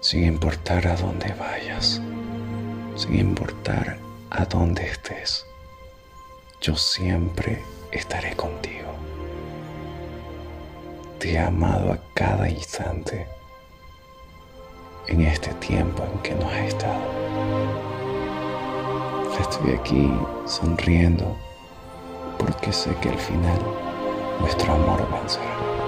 sin importar a dónde vayas, sin importar a dónde estés, yo siempre estaré contigo. Te he amado a cada instante en este tiempo en que no has estado. Estoy aquí sonriendo porque sé que al final nuestro amor vencerá.